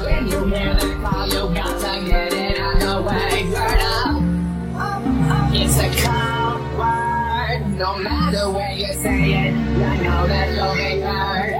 when you hear call, you got to get it up. It's a cold word. No matter where you say it, you know that you'll be heard.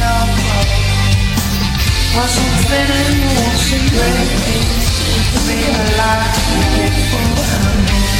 Wasn't spinning, wasn't breaking. To be alive before I